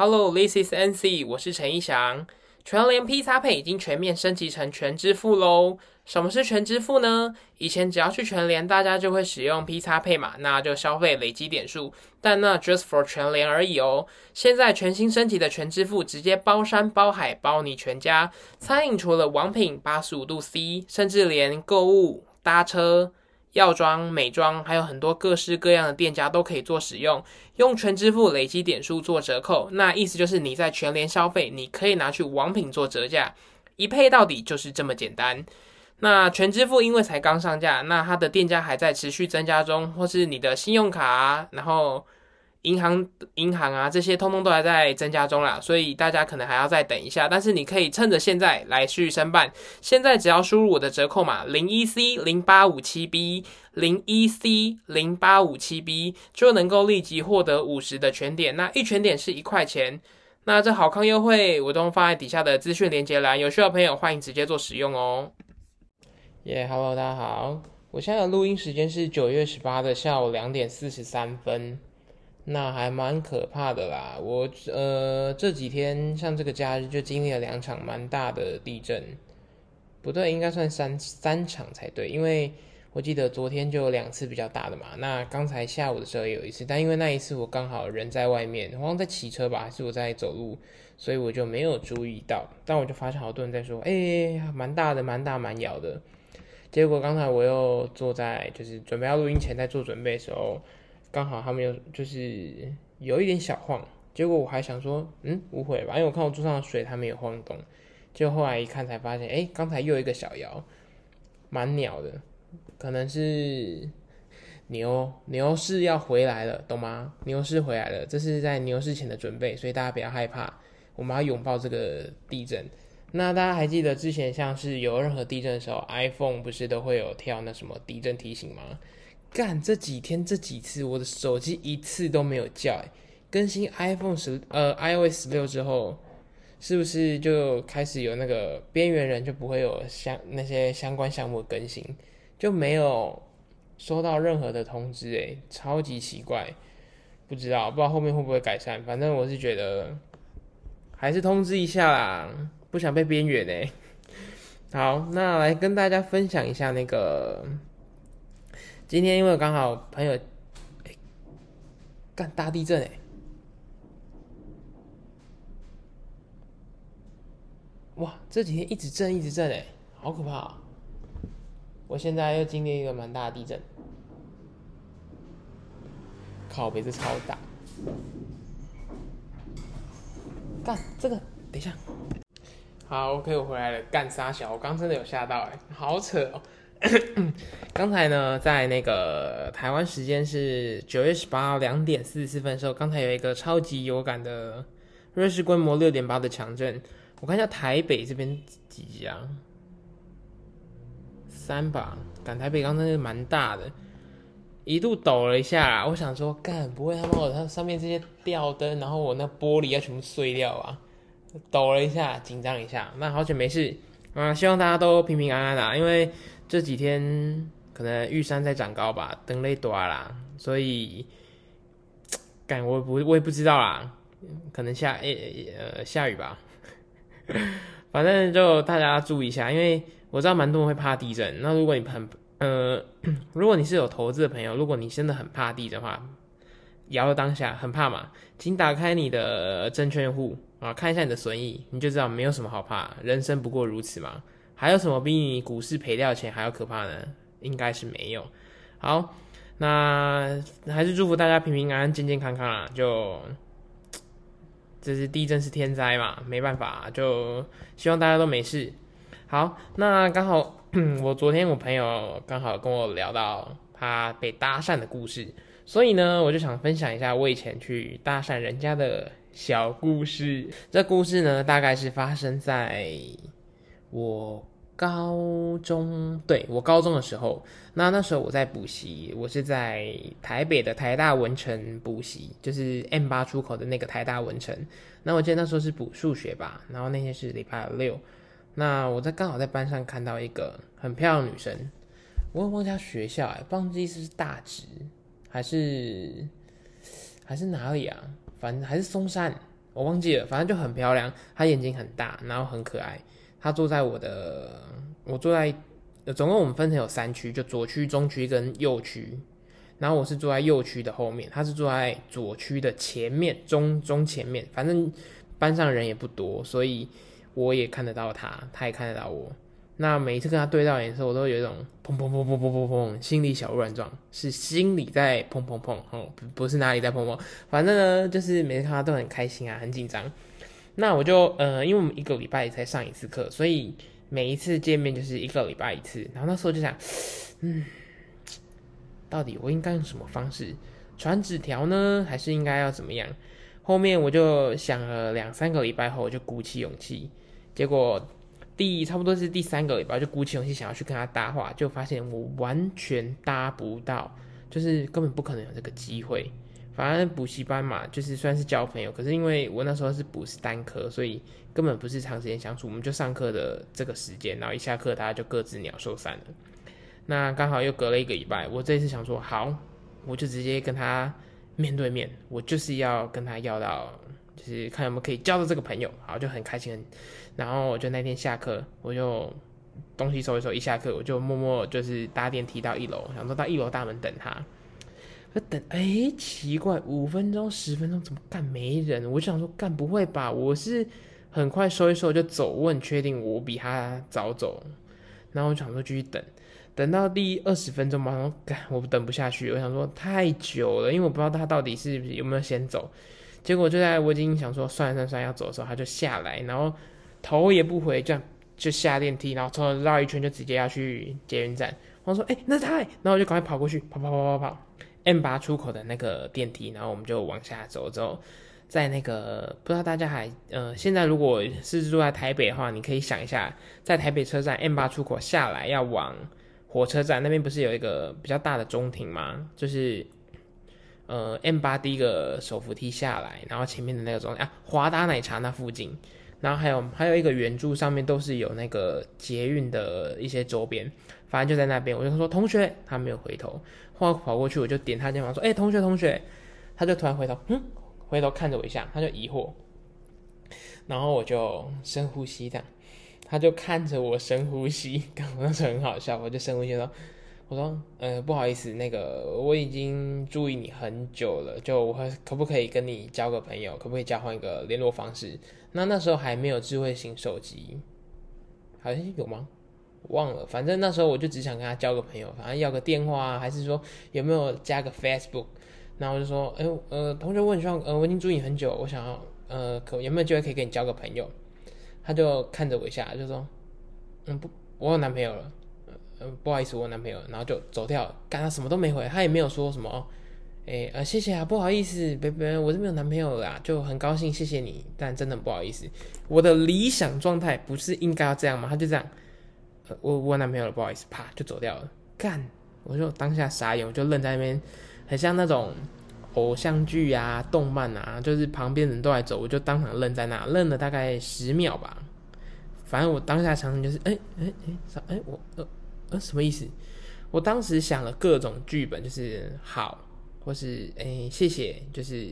Hello, this is NC，我是陈一翔。全联 P 叉配已经全面升级成全支付喽。什么是全支付呢？以前只要去全联，大家就会使用 P 叉配嘛，那就消费累积点数。但那 just for 全联而已哦。现在全新升级的全支付，直接包山包海包你全家。餐饮除了王品八十五度 C，甚至连购物、搭车。药妆、美妆，还有很多各式各样的店家都可以做使用，用全支付累积点数做折扣。那意思就是你在全联消费，你可以拿去网品做折价，一配到底就是这么简单。那全支付因为才刚上架，那它的店家还在持续增加中，或是你的信用卡，然后。银行、银行啊，这些通通都还在增加中啦，所以大家可能还要再等一下。但是你可以趁着现在来去申办，现在只要输入我的折扣码零一 C 零八五七 B 零一 C 零八五七 B，就能够立即获得五十的全点。那一全点是一块钱。那这好康优惠我都放在底下的资讯连接栏，有需要朋友欢迎直接做使用哦。耶，Hello，大家好，我现在的录音时间是九月十八的下午两点四十三分。那还蛮可怕的啦，我呃这几天像这个假日就经历了两场蛮大的地震，不对，应该算三三场才对，因为我记得昨天就有两次比较大的嘛，那刚才下午的时候也有一次，但因为那一次我刚好人在外面，好像在骑车吧，还是我在走路，所以我就没有注意到，但我就发现好多人在说，哎，蛮大的，蛮大，蛮摇的，结果刚才我又坐在就是准备要录音前在做准备的时候。刚好他们有就是有一点小晃，结果我还想说，嗯，误会吧，因为我看我桌上的水它没有晃动，就后来一看才发现，哎，刚才又一个小摇，蛮鸟的，可能是牛牛市要回来了，懂吗？牛市回来了，这是在牛市前的准备，所以大家不要害怕，我们要拥抱这个地震。那大家还记得之前像是有任何地震的时候，iPhone 不是都会有跳那什么地震提醒吗？干这几天这几次，我的手机一次都没有叫。更新 iPhone 十呃 iOS 十六之后，是不是就开始有那个边缘人就不会有相那些相关项目更新，就没有收到任何的通知？诶，超级奇怪，不知道不知道后面会不会改善。反正我是觉得还是通知一下啦，不想被边缘诶。好，那来跟大家分享一下那个。今天因为刚好朋友，哎，干大地震哎，哇，这几天一直震一直震哎，好可怕！我现在又经历一个蛮大的地震，靠，鼻子超大，干这个，等一下，好，OK，我回来了，干沙小，我刚真的有吓到哎，好扯哦。刚才呢，在那个台湾时间是九月十八号两点四十四分的时候，刚才有一个超级有感的瑞士规模六点八的强震。我看一下台北这边几级啊？三吧，赶台北刚才是蛮大的，一度抖了一下。我想说，干不会他妈我它上面这些吊灯，然后我那玻璃要全部碎掉啊？抖了一下，紧张一下。那好久没事啊，希望大家都平平安安的，因为。这几天可能玉山在长高吧，灯雷多啦，所以，感我不我也不知道啦，可能下诶呃下雨吧，反正就大家注意一下，因为我知道蛮多人会怕地震。那如果你很呃，如果你是有投资的朋友，如果你真的很怕地震的话，摇的当下很怕嘛，请打开你的证券户啊，看一下你的损益，你就知道没有什么好怕，人生不过如此嘛。还有什么比你股市赔掉钱还要可怕呢？应该是没有。好，那还是祝福大家平平安安、健健康康啊！就这是地震是天灾嘛，没办法，就希望大家都没事。好，那刚好 我昨天我朋友刚好跟我聊到他被搭讪的故事，所以呢，我就想分享一下我以前去搭讪人家的小故事。这故事呢，大概是发生在。我高中，对我高中的时候，那那时候我在补习，我是在台北的台大文城补习，就是 M 八出口的那个台大文城。那我记得那时候是补数学吧，然后那天是礼拜六，那我在刚好在班上看到一个很漂亮女生，我也忘记她学校哎，忘记是大直还是还是哪里啊，反正还是松山。我忘记了，反正就很漂亮。她眼睛很大，然后很可爱。他坐在我的，我坐在，总共我们分成有三区，就左区、中区跟右区。然后我是坐在右区的后面，他是坐在左区的前面，中中前面。反正班上人也不多，所以我也看得到他，他也看得到我。那每一次跟他对到眼的时候，我都有一种砰砰砰砰砰砰砰，心里小乱撞，是心里在砰砰砰哦，不不是哪里在砰砰，反正呢，就是每次看他都很开心啊，很紧张。那我就呃，因为我们一个礼拜才上一次课，所以每一次见面就是一个礼拜一次。然后那时候就想，嗯，到底我应该用什么方式传纸条呢？还是应该要怎么样？后面我就想了两三个礼拜后，我就鼓起勇气，结果。第差不多是第三个礼拜，就鼓起勇气想要去跟他搭话，就发现我完全搭不到，就是根本不可能有这个机会。反正补习班嘛，就是算是交朋友，可是因为我那时候是补是单科，所以根本不是长时间相处。我们就上课的这个时间，然后一下课大家就各自鸟兽散了。那刚好又隔了一个礼拜，我这次想说好，我就直接跟他面对面，我就是要跟他要到。就是看有没有可以交到这个朋友，好就很开心。然后我就那天下课，我就东西收一收，一下课我就默默就是搭电梯到一楼，想说到一楼大门等他。等，哎，奇怪，五分钟、十分钟怎么干没人？我想说干不会吧？我是很快收一收就走，我很确定我比他早走。然后我想说继续等，等到第二十分钟嘛，然后干我等不下去，我想说太久了，因为我不知道他到底是不是有没有先走。结果就在我已经想说算了算了算了要走的时候，他就下来，然后头也不回，这样就下电梯，然后从绕一圈就直接要去捷运站。我说：“哎，那太！”然后我就赶快跑过去，跑跑跑跑跑，M 八出口的那个电梯，然后我们就往下走。之后在那个不知道大家还呃，现在如果是住在台北的话，你可以想一下，在台北车站 M 八出口下来要往火车站那边，不是有一个比较大的中庭吗？就是。呃，M 八第一个手扶梯下来，然后前面的那个中啊，华达奶茶那附近，然后还有还有一个圆柱上面都是有那个捷运的一些周边，反正就在那边。我就说同学，他没有回头，后跑过去我就点他肩膀说：“哎，同学同学。”他就突然回头，嗯，回头看着我一下，他就疑惑，然后我就深呼吸这样，他就看着我深呼吸，刚刚是很好笑，我就深呼吸说。我说，呃，不好意思，那个我已经注意你很久了，就我可不可以跟你交个朋友？可不可以交换一个联络方式？那那时候还没有智慧型手机，好像有吗？忘了，反正那时候我就只想跟他交个朋友，反正要个电话啊，还是说有没有加个 Facebook？然后我就说，哎，呃，同学，我很希望，呃，我已经注意你很久，我想要，呃，可有没有机会可以跟你交个朋友？他就看着我一下，就说，嗯，不，我有男朋友了。呃，不好意思，我男朋友，然后就走掉，干他什么都没回，他也没有说什么，哦哎，呃，谢谢啊，不好意思，别别，我是没有男朋友啦，就很高兴，谢谢你，但真的不好意思，我的理想状态不是应该要这样吗？他就这样，我我男朋友了，不好意思，啪就走掉了，干，我就当下傻眼，我就愣在那边，很像那种偶像剧啊、动漫啊，就是旁边人都在走，我就当场愣在那，愣了大概十秒吧，反正我当下想就是，哎哎哎，啥哎我呃。呃，什么意思？我当时想了各种剧本，就是好，或是诶谢谢，就是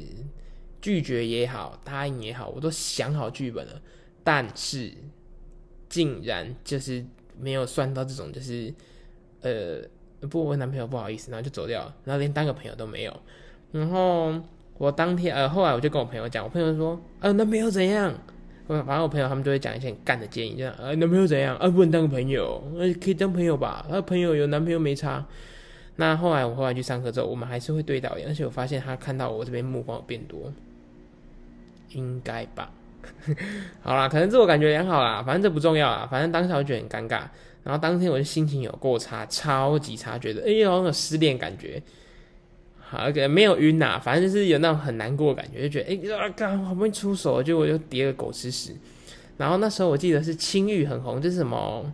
拒绝也好，答应也好，我都想好剧本了。但是竟然就是没有算到这种，就是呃，不，我男朋友不好意思，然后就走掉了，然后连当个朋友都没有。然后我当天呃，后来我就跟我朋友讲，我朋友说，呃，男朋友怎样？反正我朋友他们就会讲一些很干的建议，就呃男朋友怎样啊不能当个朋友，呃可以当朋友吧，他朋友有男朋友没差。那后来我后来去上课之后，我们还是会对到眼，而且我发现他看到我这边目光有变多，应该吧？好啦，可能自我感觉良好啦，反正这不重要啦，反正当下我觉得很尴尬，然后当天我就心情有过差，超级差，觉得哎呦有失恋感觉。好，没有晕呐，反正就是有那种很难过的感觉，就觉得哎，刚好不容易出手，结果就叠个狗吃屎。然后那时候我记得是青玉很红，这是什么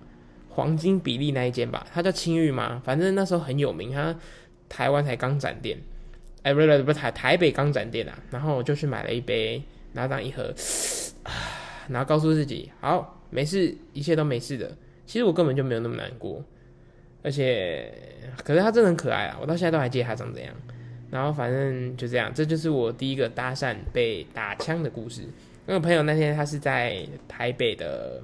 黄金比例那一间吧，它叫青玉吗？反正那时候很有名，它台湾才刚展店，哎，不是不是台台北刚展店啊。然后我就去买了一杯，然后当一盒，然后告诉自己，好，没事，一切都没事的。其实我根本就没有那么难过，而且，可是它真的很可爱啊，我到现在都还记得它长怎样。然后反正就这样，这就是我第一个搭讪被打枪的故事。因为朋友那天他是在台北的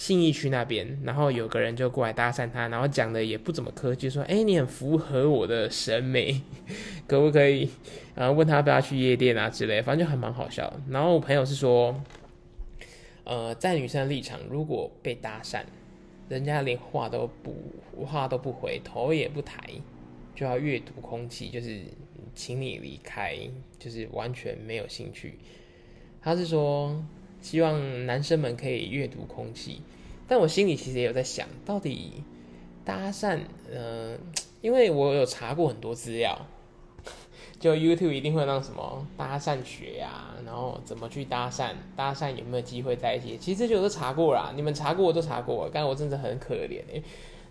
信义区那边，然后有个人就过来搭讪他，然后讲的也不怎么客气，说：“哎，你很符合我的审美，可不可以？”然后问他要不要去夜店啊之类，反正就还蛮好笑。然后我朋友是说，呃，在女生的立场，如果被搭讪，人家连话都不话都不回，头也不抬，就要阅读空气，就是请你离开，就是完全没有兴趣。他是说，希望男生们可以阅读空气，但我心里其实也有在想，到底搭讪，呃，因为我有查过很多资料，就 YouTube 一定会让什么搭讪学呀，然后怎么去搭讪，搭讪有没有机会在一起，其实这些我都查过啦，你们查过我都查过，但我真的很可怜哎。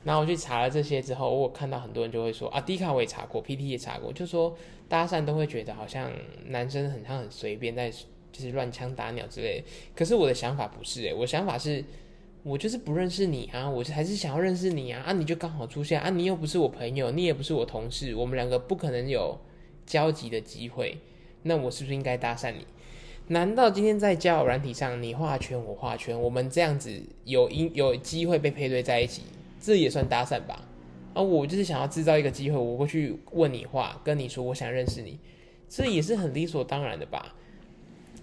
然后我去查了这些之后，我看到很多人就会说啊，迪卡我也查过，PT 也查过，就说搭讪都会觉得好像男生很像很随便在。就是乱枪打鸟之类，可是我的想法不是诶，我想法是，我就是不认识你啊，我还是想要认识你啊，啊你就刚好出现啊，你又不是我朋友，你也不是我同事，我们两个不可能有交集的机会，那我是不是应该搭讪你？难道今天在交友软体上你画圈我画圈，我们这样子有因有机会被配对在一起，这也算搭讪吧？啊，我就是想要制造一个机会，我过去问你话，跟你说我想认识你，这也是很理所当然的吧？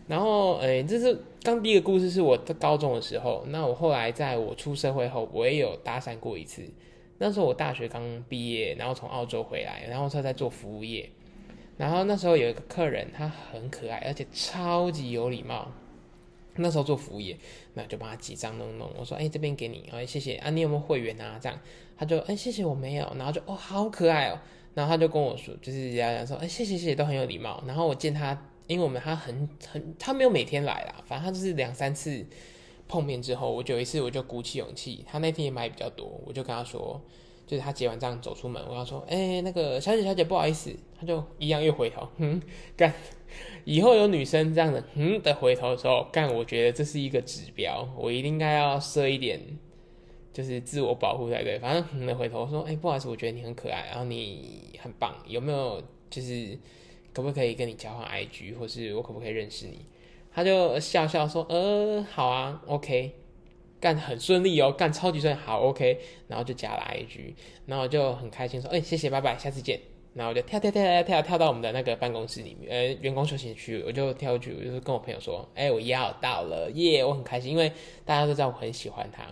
然后，诶，这是刚第一个故事，是我在高中的时候。那我后来在我出社会后，我也有搭讪过一次。那时候我大学刚毕业，然后从澳洲回来，然后他在做服务业。然后那时候有一个客人，他很可爱，而且超级有礼貌。那时候做服务业，那就帮他几张弄弄。我说，哎，这边给你，哎，谢谢啊，你有没有会员啊？这样，他就，哎，谢谢，我没有。然后就，哦，好可爱哦。然后他就跟我说，就是讲讲说，哎，谢谢谢谢，都很有礼貌。然后我见他。因为我们他很很他没有每天来啦，反正他就是两三次碰面之后，我有一次我就鼓起勇气，他那天也买比较多，我就跟他说，就是他结完账走出门，我跟他说，哎，那个小姐小姐不好意思，他就一样又回头，哼，干，以后有女生这样的嗯的回头的时候，干，我觉得这是一个指标，我一定应该要设一点，就是自我保护才对，反正嗯的回头说，哎，不好意思，我觉得你很可爱，然后你很棒，有没有就是。可不可以跟你交换 IG，或是我可不可以认识你？他就笑笑说：“呃，好啊，OK，干很顺利哦，干超级顺，好 OK。”然后就加了 IG，然后就很开心说：“哎，谢谢，拜拜，下次见。”然后我就跳跳跳跳跳跳到我们的那个办公室里面，呃，员工休息区，我就跳过去，我就跟我朋友说：“哎，我要到了，耶！”我很开心，因为大家都知道我很喜欢他。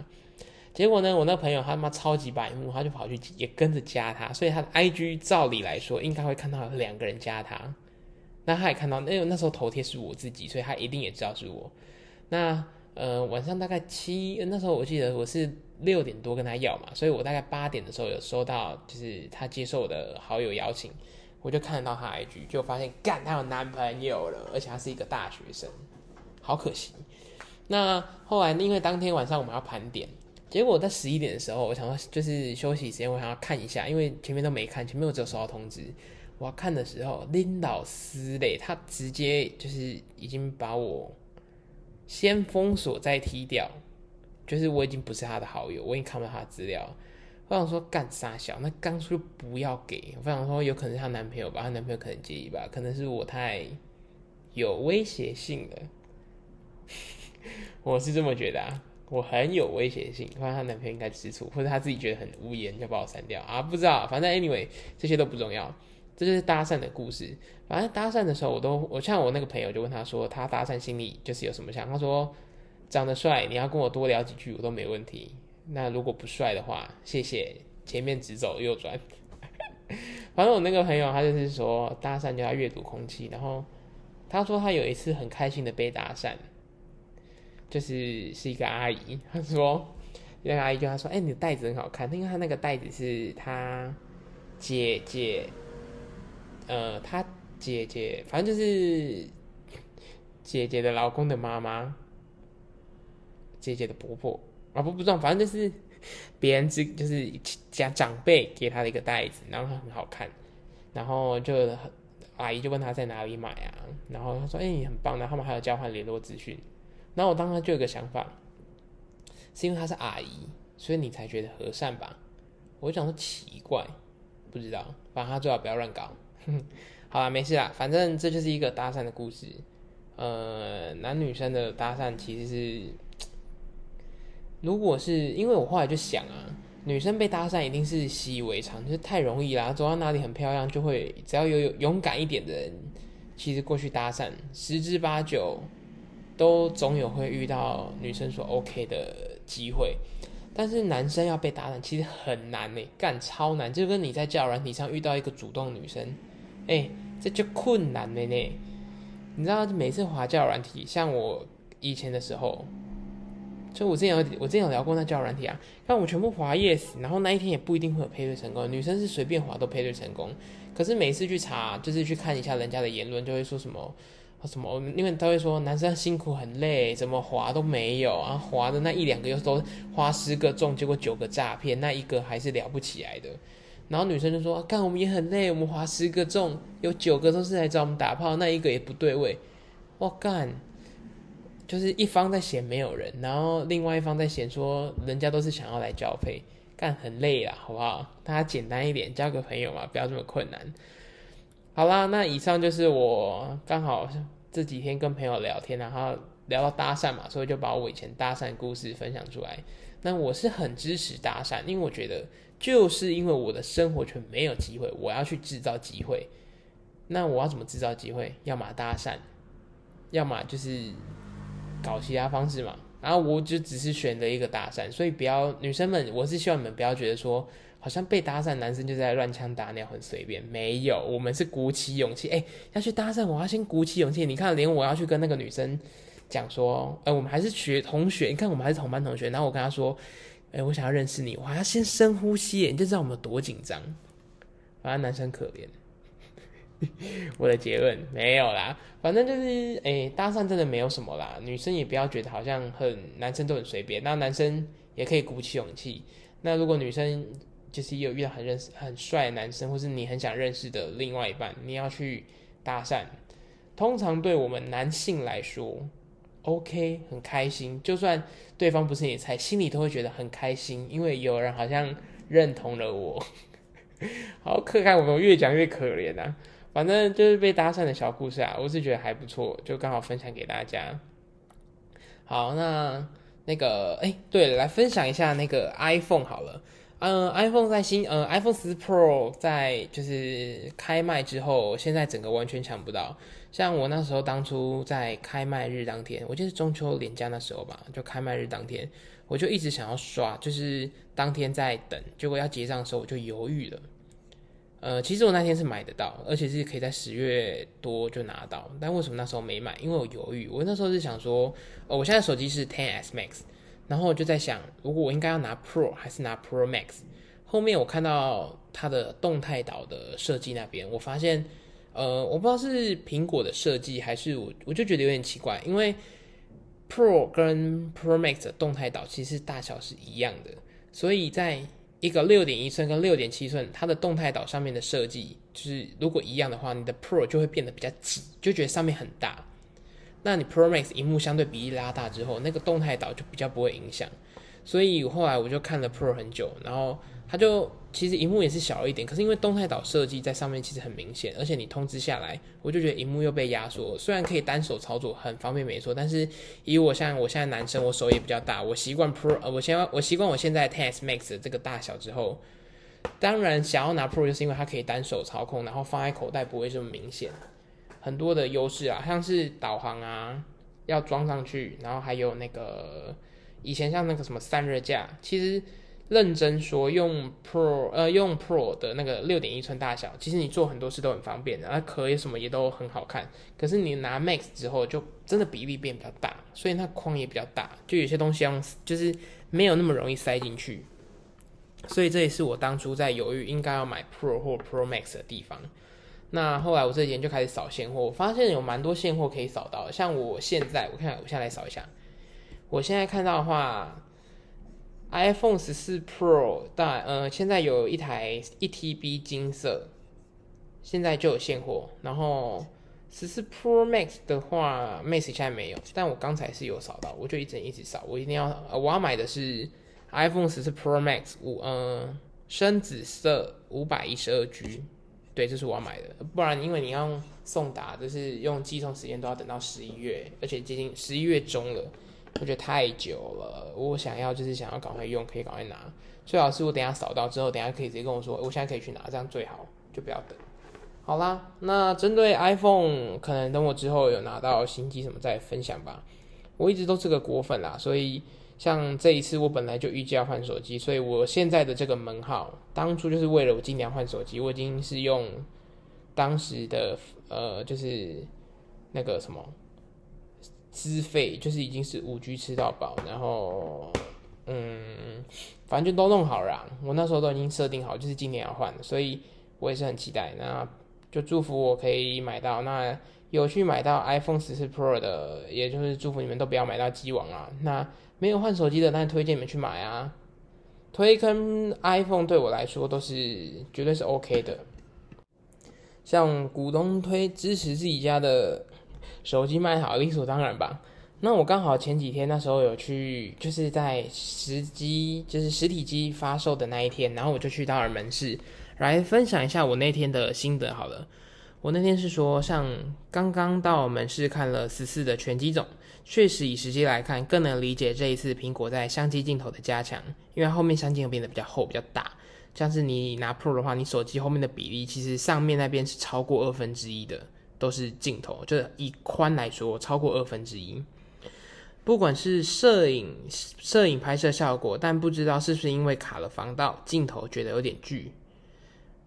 结果呢，我那朋友他妈超级白目，他就跑去也跟着加他，所以他的 I G 照理来说应该会看到两个人加他，那他也看到，那那时候头贴是我自己，所以他一定也知道是我。那呃晚上大概七，那时候我记得我是六点多跟他要嘛，所以我大概八点的时候有收到，就是他接受我的好友邀请，我就看得到他 I G，就发现干他有男朋友了，而且他是一个大学生，好可惜。那后来因为当天晚上我们要盘点。结果在十一点的时候，我想说就是休息时间，我想要看一下，因为前面都没看，前面我只有收到通知。我要看的时候，林老师嘞，他直接就是已经把我先封锁再踢掉，就是我已经不是他的好友，我已经看不到他的资料。我想说干啥小，那刚说不要给。我想说有可能是她男朋友吧，她男朋友可能介意吧，可能是我太有威胁性的，我是这么觉得啊。我很有威胁性，发现她男朋友应该吃醋，或者她自己觉得很无言，就把我删掉啊？不知道，反正 anyway 这些都不重要，这就是搭讪的故事。反正搭讪的时候，我都我像我那个朋友就问他说，他搭讪心里就是有什么想？他说长得帅，你要跟我多聊几句我都没问题。那如果不帅的话，谢谢，前面直走右转。反正我那个朋友他就是说搭讪就要阅读空气，然后他说他有一次很开心的被搭讪。就是是一个阿姨，她说那个阿姨就她说：“哎，你的袋子很好看。”因为她那个袋子是她姐姐，呃，她姐姐，反正就是姐姐的老公的妈妈，姐姐的婆婆啊，不不知道，反正就是别人之就是家长辈给她的一个袋子，然后她很好看，然后就阿姨就问她在哪里买啊，然后她说：“哎，你很棒。”然后他们还有交换联络资讯。然后我当时就有个想法，是因为她是阿姨，所以你才觉得和善吧？我就想说奇怪，不知道，反正她最好不要乱搞。好了，没事啦，反正这就是一个搭讪的故事。呃，男女生的搭讪其实是，如果是因为我后来就想啊，女生被搭讪一定是习以为常，就是太容易啦，走到哪里很漂亮，就会只要有有勇敢一点的人，其实过去搭讪，十之八九都总有会遇到女生说 OK 的机会。但是男生要被搭讪其实很难呢，干超难，就跟你在交友软体上遇到一个主动女生，哎，这就困难了呢。你知道每次滑交友软体，像我以前的时候，就我之前有我之前有聊过那交友软体啊，但我全部滑 yes，然后那一天也不一定会有配对成功，女生是随便滑都配对成功，可是每次去查就是去看一下人家的言论，就会说什么。什么？因为他会说男生辛苦很累，怎么滑都没有啊，滑的那一两个又都花十个中，结果九个诈骗，那一个还是了不起来的。然后女生就说：“干，我们也很累，我们滑十个中，有九个都是来找我们打炮，那一个也不对位。”我干，就是一方在嫌没有人，然后另外一方在嫌说人家都是想要来交配，干很累啦，好不好？大家简单一点，交个朋友嘛，不要这么困难。好啦，那以上就是我刚好这几天跟朋友聊天，然后聊到搭讪嘛，所以就把我以前搭讪故事分享出来。那我是很支持搭讪，因为我觉得就是因为我的生活圈没有机会，我要去制造机会。那我要怎么制造机会？要么搭讪，要么就是搞其他方式嘛。然后我就只是选择一个搭讪，所以不要女生们，我是希望你们不要觉得说。好像被搭讪，男生就在乱枪打鸟，很随便。没有，我们是鼓起勇气。哎，要去搭讪，我要先鼓起勇气。你看，连我要去跟那个女生讲说，哎，我们还是学同学。你看，我们还是同班同学。然后我跟她说，哎，我想要认识你，我还要先深呼吸，你就知道我们有多紧张。反正男生可怜。我的结论没有啦，反正就是，哎，搭讪真的没有什么啦。女生也不要觉得好像很，男生都很随便。那男生也可以鼓起勇气。那如果女生，就是有遇到很认识很帅的男生，或是你很想认识的另外一半，你要去搭讪。通常对我们男性来说，OK，很开心。就算对方不是你菜，心里都会觉得很开心，因为有人好像认同了我。好可爱，我们越讲越可怜啊。反正就是被搭讪的小故事啊，我是觉得还不错，就刚好分享给大家。好，那那个，哎，对了，来分享一下那个 iPhone 好了。嗯，iPhone 在新呃 iPhone 十 Pro 在就是开卖之后，现在整个完全抢不到。像我那时候当初在开卖日当天，我记得中秋连假那时候吧，就开卖日当天，我就一直想要刷，就是当天在等，结果要结账的时候我就犹豫了。呃，其实我那天是买得到，而且是可以在十月多就拿到，但为什么那时候没买？因为我犹豫，我那时候是想说，呃，我现在手机是 Ten S Max。然后我就在想，如果我应该要拿 Pro 还是拿 Pro Max？后面我看到它的动态岛的设计那边，我发现，呃，我不知道是苹果的设计还是我，我就觉得有点奇怪，因为 Pro 跟 Pro Max 的动态岛其实大小是一样的，所以在一个六点一寸跟六点七寸，它的动态岛上面的设计，就是如果一样的话，你的 Pro 就会变得比较挤，就觉得上面很大。那你 Pro Max 荧幕相对比例拉大之后，那个动态岛就比较不会影响，所以后来我就看了 Pro 很久，然后它就其实荧幕也是小一点，可是因为动态岛设计在上面其实很明显，而且你通知下来，我就觉得荧幕又被压缩，虽然可以单手操作很方便没错，但是以我像我现在男生，我手也比较大，我习惯 Pro，呃，我先我习惯我现在 Ten S Max 的这个大小之后，当然想要拿 Pro 就是因为它可以单手操控，然后放在口袋不会这么明显。很多的优势啊，像是导航啊，要装上去，然后还有那个以前像那个什么散热架，其实认真说用 Pro 呃用 Pro 的那个六点一寸大小，其实你做很多事都很方便的，那壳也什么也都很好看。可是你拿 Max 之后，就真的比例变比较大，所以那框也比较大，就有些东西用就是没有那么容易塞进去。所以这也是我当初在犹豫应该要买 Pro 或 Pro Max 的地方。那后来我这几天就开始扫现货，我发现有蛮多现货可以扫到。像我现在，我看我现在来扫一下。我现在看到的话，iPhone 十四 Pro 大，呃，现在有一台一 TB 金色，现在就有现货。然后十四 Pro Max 的话，Max 现在没有，但我刚才是有扫到，我就一直一直扫。我一定要，我要买的是 iPhone 十四 Pro Max 五，呃，深紫色五百一十二 G。对，这是我要买的，不然因为你要送达，就是用寄送时间都要等到十一月，而且接近十一月中了，我觉得太久了。我想要就是想要赶快用，可以赶快拿。最好是我等下扫到之后，等下可以直接跟我说，我现在可以去拿，这样最好，就不要等。好啦，那针对 iPhone，可能等我之后有拿到新机什么再分享吧。我一直都是个果粉啦，所以像这一次我本来就预计要换手机，所以我现在的这个门号，当初就是为了我今年换手机，我已经是用当时的呃，就是那个什么资费，就是已经是五 G 吃到饱，然后嗯，反正就都弄好了。我那时候都已经设定好，就是今年要换，所以我也是很期待。那就祝福我可以买到，那有去买到 iPhone 十四 Pro 的，也就是祝福你们都不要买到机王啊。那没有换手机的，那推荐你们去买啊。推跟 iPhone 对我来说都是绝对是 OK 的。像股东推支持自己家的手机卖好，理所当然吧。那我刚好前几天那时候有去，就是在实机就是实体机发售的那一天，然后我就去到了门市。来分享一下我那天的心得好了。我那天是说，像刚刚到门市看了十四的全机种，确实以实际来看，更能理解这一次苹果在相机镜头的加强，因为后面相机变得比较厚、比较大。像是你拿 Pro 的话，你手机后面的比例其实上面那边是超过二分之一的，都是镜头，就是以宽来说超过二分之一。不管是摄影、摄影拍摄效果，但不知道是不是因为卡了防盗镜头，觉得有点巨。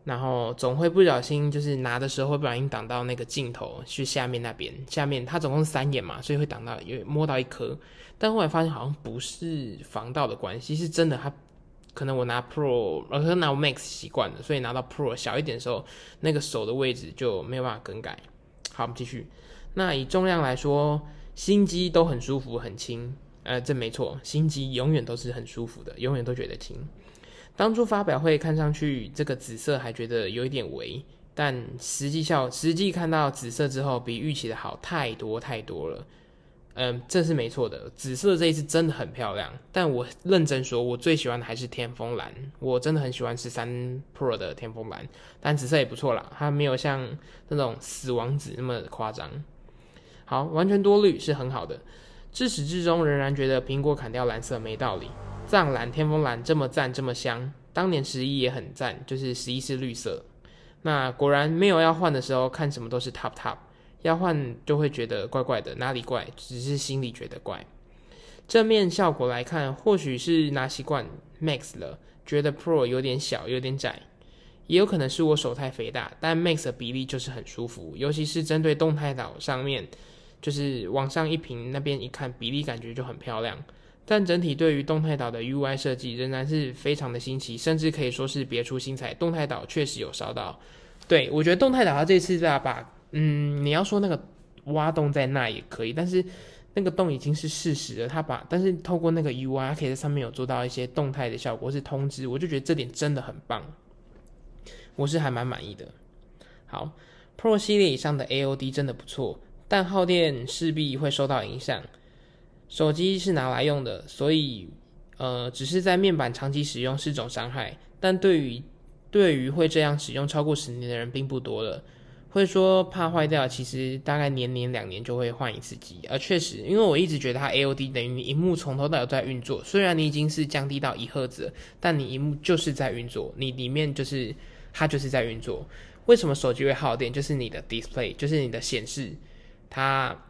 然后总会不小心，就是拿的时候会不小心挡到那个镜头，去下面那边。下面它总共是三眼嘛，所以会挡到，有摸到一颗。但后来发现好像不是防盗的关系，是真的。它可能我拿 Pro，可能拿 Max 习惯了，所以拿到 Pro 小一点的时候，那个手的位置就没有办法更改。好，我们继续。那以重量来说，新机都很舒服，很轻。呃，这没错，新机永远都是很舒服的，永远都觉得轻。当初发表会看上去这个紫色还觉得有一点微，但实际效实际看到紫色之后，比预期的好太多太多了。嗯，这是没错的，紫色这一次真的很漂亮。但我认真说，我最喜欢的还是天风蓝，我真的很喜欢十三 Pro 的天风蓝，但紫色也不错啦，它没有像那种死亡紫那么夸张。好，完全多绿是很好的，自始至终仍然觉得苹果砍掉蓝色没道理。藏蓝、天风蓝这么赞这么香，当年十一也很赞，就是十一是绿色。那果然没有要换的时候，看什么都是 top top，要换就会觉得怪怪的，哪里怪？只是心里觉得怪。正面效果来看，或许是拿习惯 Max 了，觉得 Pro 有点小，有点窄，也有可能是我手太肥大，但 Max 的比例就是很舒服，尤其是针对动态岛上面，就是往上一平那边一看，比例感觉就很漂亮。但整体对于动态岛的 UI 设计仍然是非常的新奇，甚至可以说是别出心裁。动态岛确实有烧到，对我觉得动态岛它这次在把，嗯，你要说那个挖洞在那也可以，但是那个洞已经是事实了。它把，但是透过那个 UI，它可以在上面有做到一些动态的效果，是通知，我就觉得这点真的很棒，我是还蛮满意的。好，Pro 系列以上的 AOD 真的不错，但耗电势必会受到影响。手机是拿来用的，所以，呃，只是在面板长期使用是种伤害。但对于对于会这样使用超过十年的人并不多了。会说怕坏掉，其实大概年年两年就会换一次机。而确实，因为我一直觉得它 AOD 等于你荧幕从头到尾在运作，虽然你已经是降低到一赫兹，但你荧幕就是在运作，你里面就是它就是在运作。为什么手机会耗电？就是你的 display，就是你的显示，它。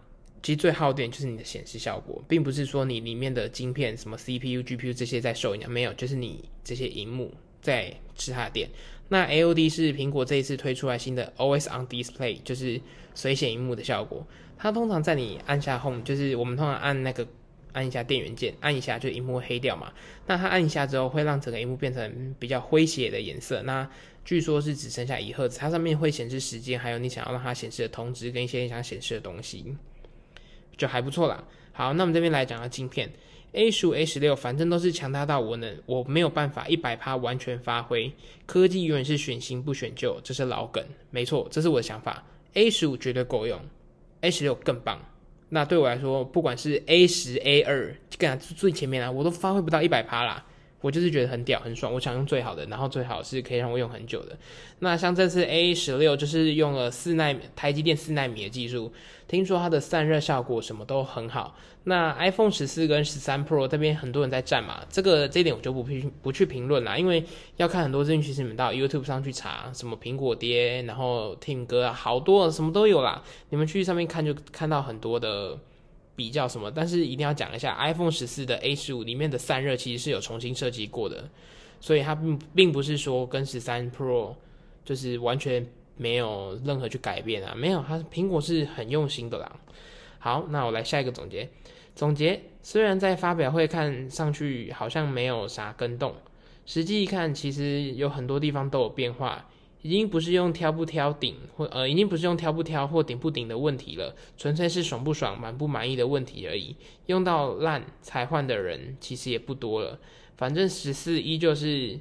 其实最耗电就是你的显示效果，并不是说你里面的晶片什么 CPU、GPU 这些在受影响，没有，就是你这些荧幕在吃它的电。那 AOD 是苹果这一次推出来新的 OS on Display，就是随显荧幕的效果。它通常在你按下 Home，就是我们通常按那个按一下电源键，按一下就荧幕黑掉嘛。那它按一下之后会让整个荧幕变成比较诙谐的颜色。那据说是只剩下一赫兹，它上面会显示时间，还有你想要让它显示的通知跟一些你想显示的东西。就还不错啦。好，那我们这边来讲下镜片，A 十五、A 十六，反正都是强大到我能我没有办法一百趴完全发挥。科技永远是选新不选旧，这是老梗，没错，这是我的想法。A 十五绝对够用，A 十六更棒。那对我来说，不管是 A 十、A 二，更最前面啊，我都发挥不到一百趴啦。我就是觉得很屌很爽，我想用最好的，然后最好是可以让我用很久的。那像这次 A 十六就是用了四纳米台积电四纳米的技术，听说它的散热效果什么都很好。那 iPhone 十四跟十三 Pro 这边很多人在战嘛，这个这一点我就不评不去评论啦，因为要看很多资讯，其实你们到 YouTube 上去查，什么苹果爹，然后听歌啊，好多什么都有啦，你们去上面看就看到很多的。比较什么？但是一定要讲一下，iPhone 十四的 A 十五里面的散热其实是有重新设计过的，所以它并并不是说跟十三 Pro 就是完全没有任何去改变啊，没有，它苹果是很用心的啦。好，那我来下一个总结。总结，虽然在发表会看上去好像没有啥跟动，实际一看其实有很多地方都有变化。已经不是用挑不挑顶或呃，已经不是用挑不挑或顶不顶的问题了，纯粹是爽不爽、满不满意的问题而已。用到烂才换的人其实也不多了。反正十四依旧是，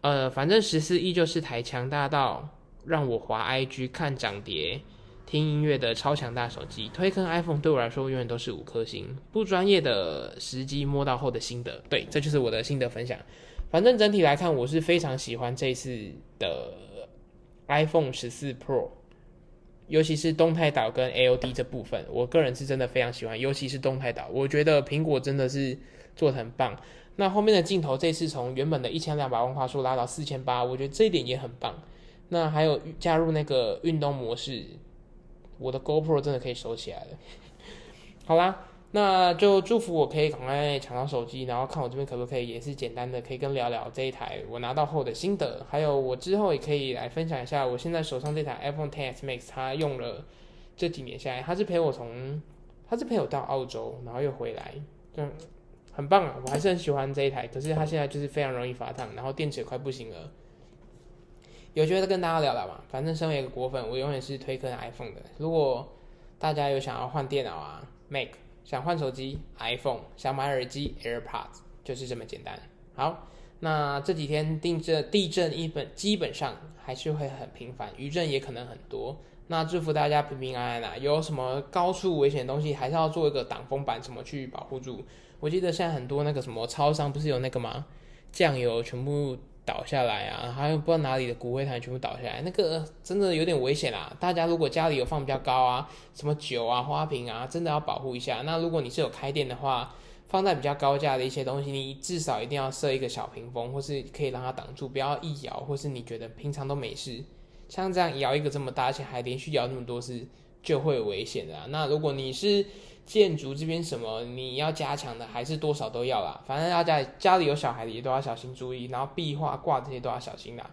呃，反正十四依旧是台强大到让我滑 IG 看涨跌、听音乐的超强大手机。推坑 iPhone 对我来说永远都是五颗星。不专业的时机摸到后的心得，对，这就是我的心得分享。反正整体来看，我是非常喜欢这次的 iPhone 十四 Pro，尤其是动态岛跟 AOD 这部分，我个人是真的非常喜欢。尤其是动态岛，我觉得苹果真的是做的很棒。那后面的镜头这次从原本的一千两百万画素拉到四千八，我觉得这一点也很棒。那还有加入那个运动模式，我的 GoPro 真的可以收起来了。好啦。那就祝福我可以赶快抢到手机，然后看我这边可不可以也是简单的可以跟聊聊这一台我拿到后的心得，还有我之后也可以来分享一下我现在手上这台 iPhone X Max，它用了这几年下来，它是陪我从，它是陪我到澳洲，然后又回来，就很棒啊！我还是很喜欢这一台，可是它现在就是非常容易发烫，然后电池也快不行了。有机会再跟大家聊聊嘛，反正身为一个果粉，我永远是推坑 iPhone 的。如果大家有想要换电脑啊，Mac。想换手机，iPhone；想买耳机，AirPods，就是这么简单。好，那这几天地震，地震一本基本上还是会很频繁，余震也可能很多。那祝福大家平平安安啊！有什么高处危险的东西，还是要做一个挡风板，怎么去保护住？我记得现在很多那个什么超商不是有那个吗？酱油全部。倒下来啊！还有不知道哪里的骨灰坛全部倒下来，那个真的有点危险啊！大家如果家里有放比较高啊，什么酒啊、花瓶啊，真的要保护一下。那如果你是有开店的话，放在比较高价的一些东西，你至少一定要设一个小屏风，或是可以让它挡住，不要一摇，或是你觉得平常都没事，像这样摇一个这么大，而且还连续摇那么多次，就会有危险的。那如果你是建筑这边什么你要加强的，还是多少都要啦。反正大家家里有小孩的也都要小心注意，然后壁画挂这些都要小心啦。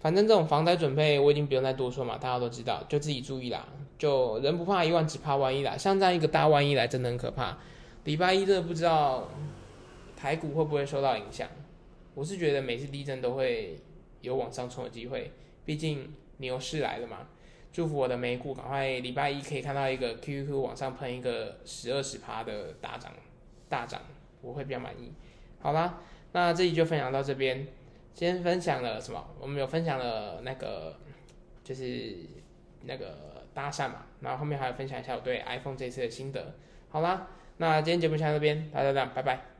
反正这种防灾准备我已经不用再多说嘛，大家都知道，就自己注意啦。就人不怕一万，只怕万一啦。像这样一个大万一来，真的很可怕。礼拜一真的不知道台股会不会受到影响。我是觉得每次地震都会有往上冲的机会，毕竟牛市来了嘛。祝福我的美股赶快礼拜一可以看到一个 QQ 往上喷一个十二十趴的大涨大涨，我会比较满意。好啦，那这里就分享到这边。先分享了什么？我们有分享了那个就是那个搭讪嘛，然后后面还有分享一下我对 iPhone 这次的心得。好啦，那今天节目先到这边，大家这样，拜拜。